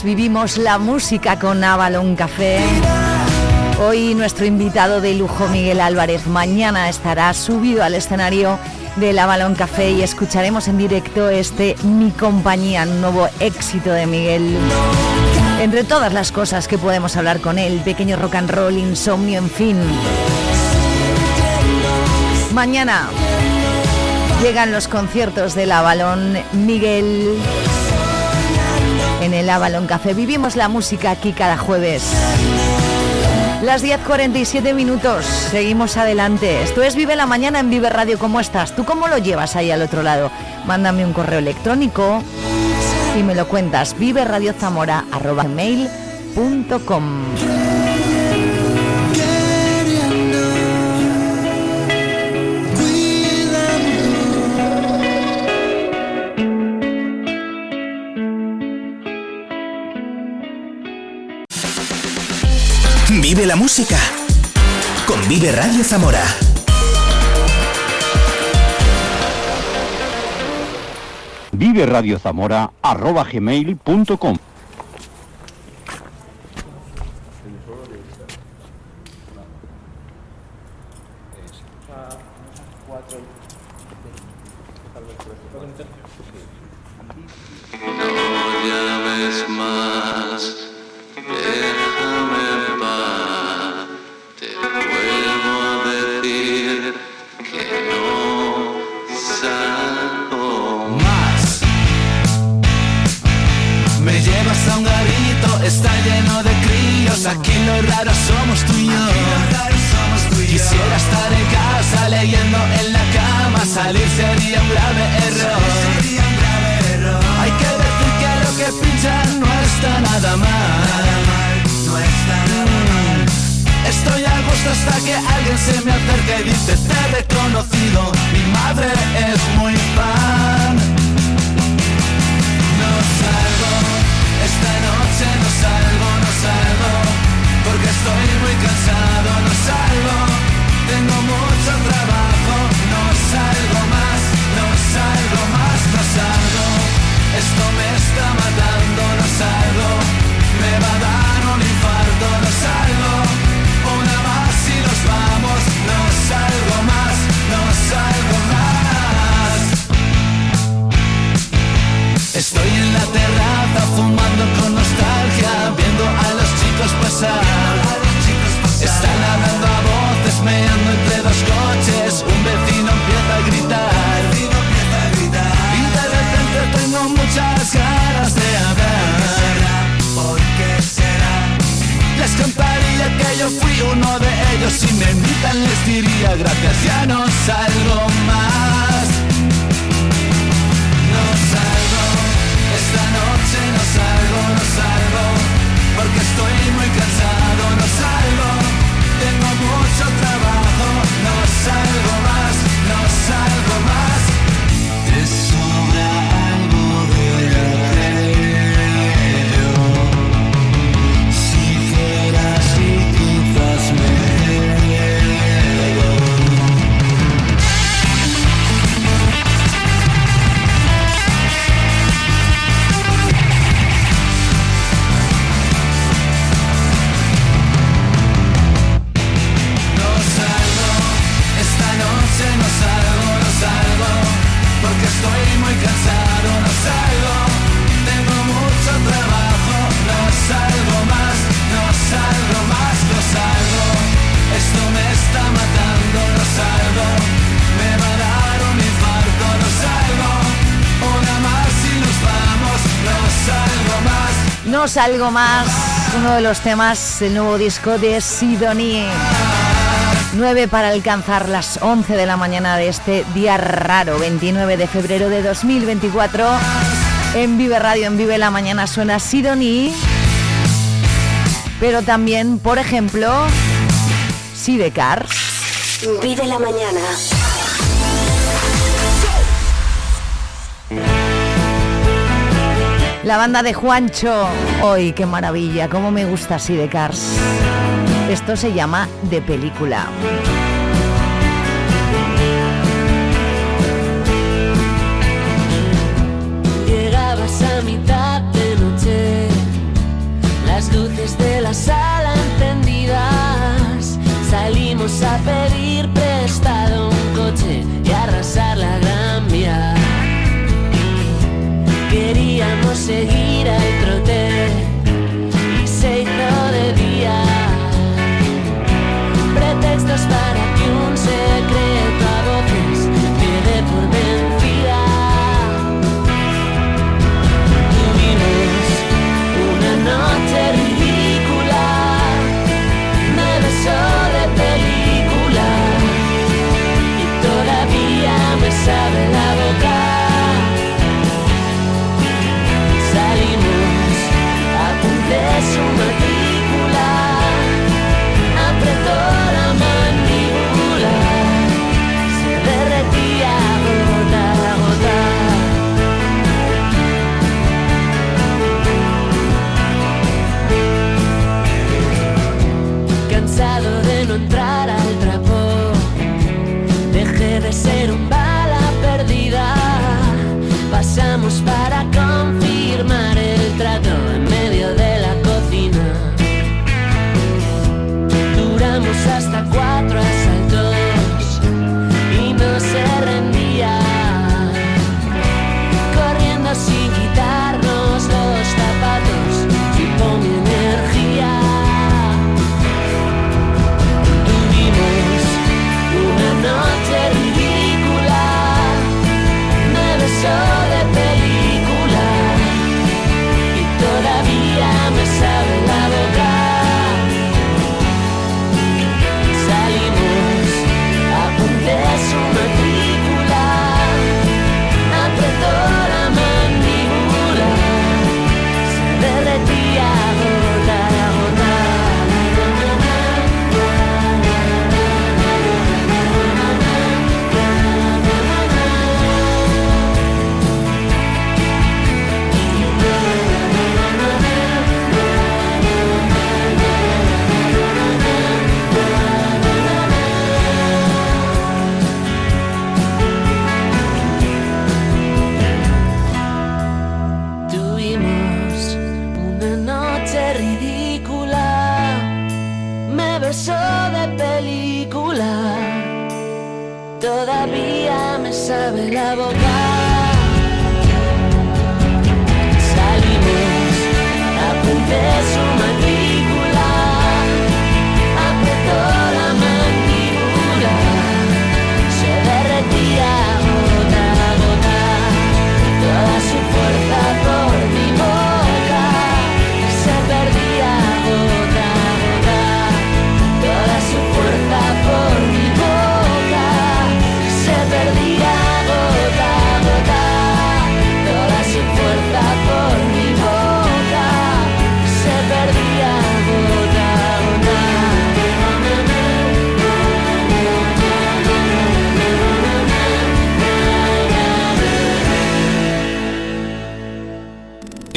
vivimos la música con Avalon Café. Hoy nuestro invitado de lujo Miguel Álvarez mañana estará subido al escenario del Avalon Café y escucharemos en directo este Mi compañía, un nuevo éxito de Miguel. Entre todas las cosas que podemos hablar con él, pequeño rock and roll, insomnio, en fin. Mañana llegan los conciertos del Avalon Miguel. En el Avalon Café vivimos la música aquí cada jueves. Las 10.47 minutos, seguimos adelante. Esto es Vive la Mañana en Vive Radio. ¿Cómo estás? ¿Tú cómo lo llevas ahí al otro lado? Mándame un correo electrónico y me lo cuentas. viveradiozamora.com Vive la música. con Vive Radio Zamora. Vive Radio Zamora arroba gmail.com Algo más, uno de los temas del nuevo disco de Sidonie. 9 para alcanzar las 11 de la mañana de este día raro, 29 de febrero de 2024. En Vive Radio, en Vive la Mañana suena Sidonie. Pero también, por ejemplo, Sidecar. Vive la mañana. La banda de Juancho. ¡Hoy qué maravilla! ¿Cómo me gusta Sidecars? Esto se llama De Película. Llegabas a mitad de noche, las luces de la sala encendidas. Salimos a pedir prestado Queríamos seguir al trote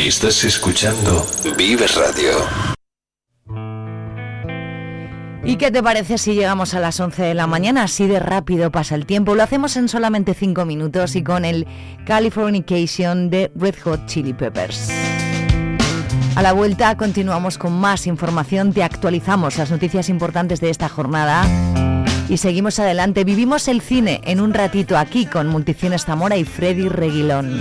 Estás escuchando Vive Radio. ¿Y qué te parece si llegamos a las 11 de la mañana? Así de rápido pasa el tiempo. Lo hacemos en solamente 5 minutos y con el Californication de Red Hot Chili Peppers. A la vuelta continuamos con más información, te actualizamos las noticias importantes de esta jornada y seguimos adelante. Vivimos el cine en un ratito aquí con Multicines Zamora y Freddy Reguilón.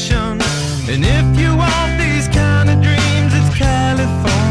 And if you want these kind of dreams, it's California.